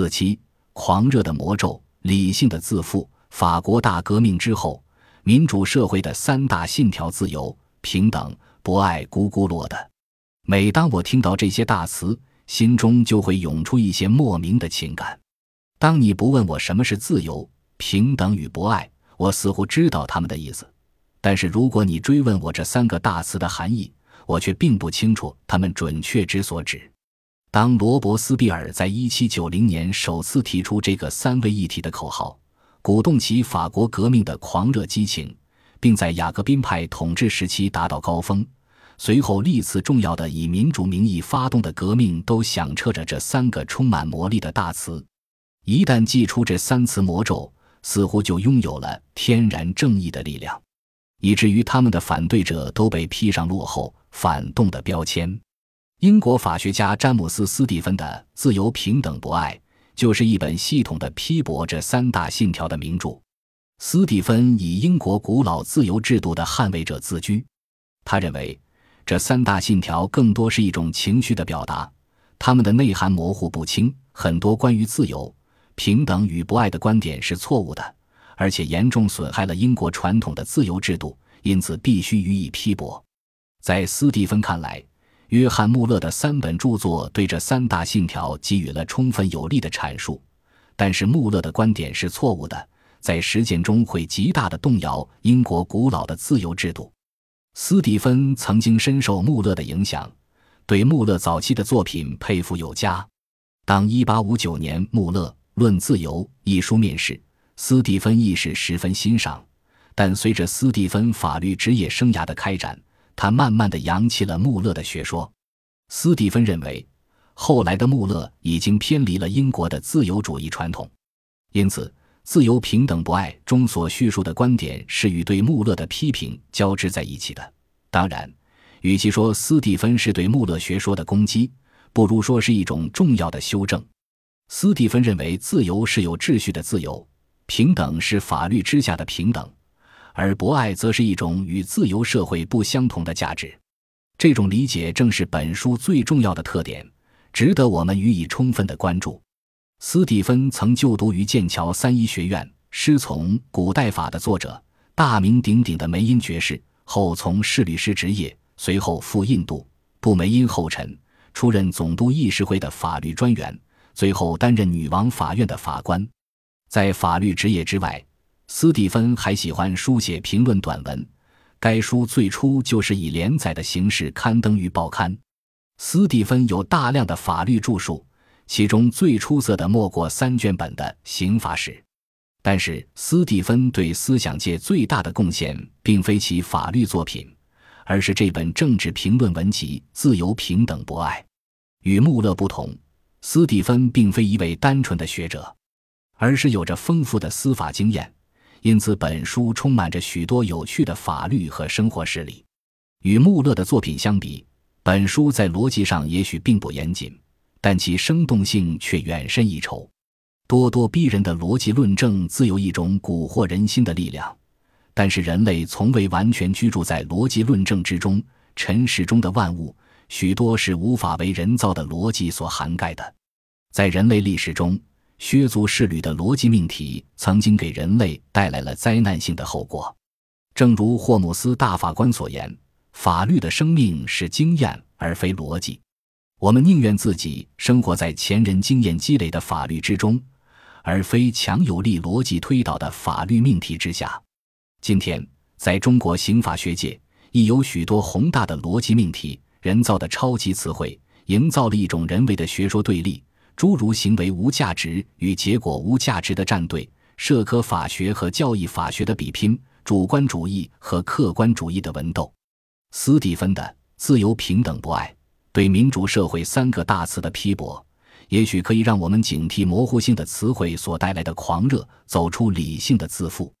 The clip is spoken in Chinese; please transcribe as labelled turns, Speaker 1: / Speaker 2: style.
Speaker 1: 四七，狂热的魔咒，理性的自负。法国大革命之后，民主社会的三大信条：自由、平等、博爱，咕咕落的。每当我听到这些大词，心中就会涌出一些莫名的情感。当你不问我什么是自由、平等与博爱，我似乎知道他们的意思；但是如果你追问我这三个大词的含义，我却并不清楚他们准确之所指。当罗伯斯庇尔在一七九零年首次提出这个三位一体的口号，鼓动起法国革命的狂热激情，并在雅各宾派统治时期达到高峰。随后历次重要的以民主名义发动的革命，都响彻着这三个充满魔力的大词。一旦祭出这三词魔咒，似乎就拥有了天然正义的力量，以至于他们的反对者都被披上落后、反动的标签。英国法学家詹姆斯·斯蒂芬的《自由、平等、博爱》就是一本系统的批驳这三大信条的名著。斯蒂芬以英国古老自由制度的捍卫者自居，他认为这三大信条更多是一种情绪的表达，他们的内涵模糊不清，很多关于自由、平等与博爱的观点是错误的，而且严重损害了英国传统的自由制度，因此必须予以批驳。在斯蒂芬看来，约翰·穆勒的三本著作对这三大信条给予了充分有力的阐述，但是穆勒的观点是错误的，在实践中会极大的动摇英国古老的自由制度。斯蒂芬曾经深受穆勒的影响，对穆勒早期的作品佩服有加。当1859年穆勒《论自由》一书面世，斯蒂芬亦是十分欣赏，但随着斯蒂芬法律职业生涯的开展。他慢慢的扬弃了穆勒的学说。斯蒂芬认为，后来的穆勒已经偏离了英国的自由主义传统，因此，自由、平等、博爱中所叙述的观点是与对穆勒的批评交织在一起的。当然，与其说斯蒂芬是对穆勒学说的攻击，不如说是一种重要的修正。斯蒂芬认为，自由是有秩序的自由，平等是法律之下的平等。而博爱则是一种与自由社会不相同的价值，这种理解正是本书最重要的特点，值得我们予以充分的关注。斯蒂芬曾就读于剑桥三一学院，师从古代法的作者大名鼎鼎的梅因爵士，后从事律师职业，随后赴印度，步梅因后尘，出任总督议事会的法律专员，最后担任女王法院的法官。在法律职业之外。斯蒂芬还喜欢书写评论短文，该书最初就是以连载的形式刊登于报刊。斯蒂芬有大量的法律著述，其中最出色的莫过三卷本的《刑法史》。但是，斯蒂芬对思想界最大的贡献，并非其法律作品，而是这本政治评论文集《自由、平等、博爱》。与穆勒不同，斯蒂芬并非一位单纯的学者，而是有着丰富的司法经验。因此，本书充满着许多有趣的法律和生活事例。与穆勒的作品相比，本书在逻辑上也许并不严谨，但其生动性却远深一筹。咄咄逼人的逻辑论证自有一种蛊惑人心的力量，但是人类从未完全居住在逻辑论证之中。尘世中的万物，许多是无法为人造的逻辑所涵盖的。在人类历史中，削足适履的逻辑命题曾经给人类带来了灾难性的后果，正如霍姆斯大法官所言：“法律的生命是经验而非逻辑。”我们宁愿自己生活在前人经验积累的法律之中，而非强有力逻辑推导的法律命题之下。今天，在中国刑法学界，亦有许多宏大的逻辑命题、人造的超级词汇，营造了一种人为的学说对立。诸如行为无价值与结果无价值的战队，社科法学和教义法学的比拼，主观主义和客观主义的文斗。斯蒂芬的自由、平等、博爱对民主社会三个大词的批驳，也许可以让我们警惕模糊性的词汇所带来的狂热，走出理性的自负。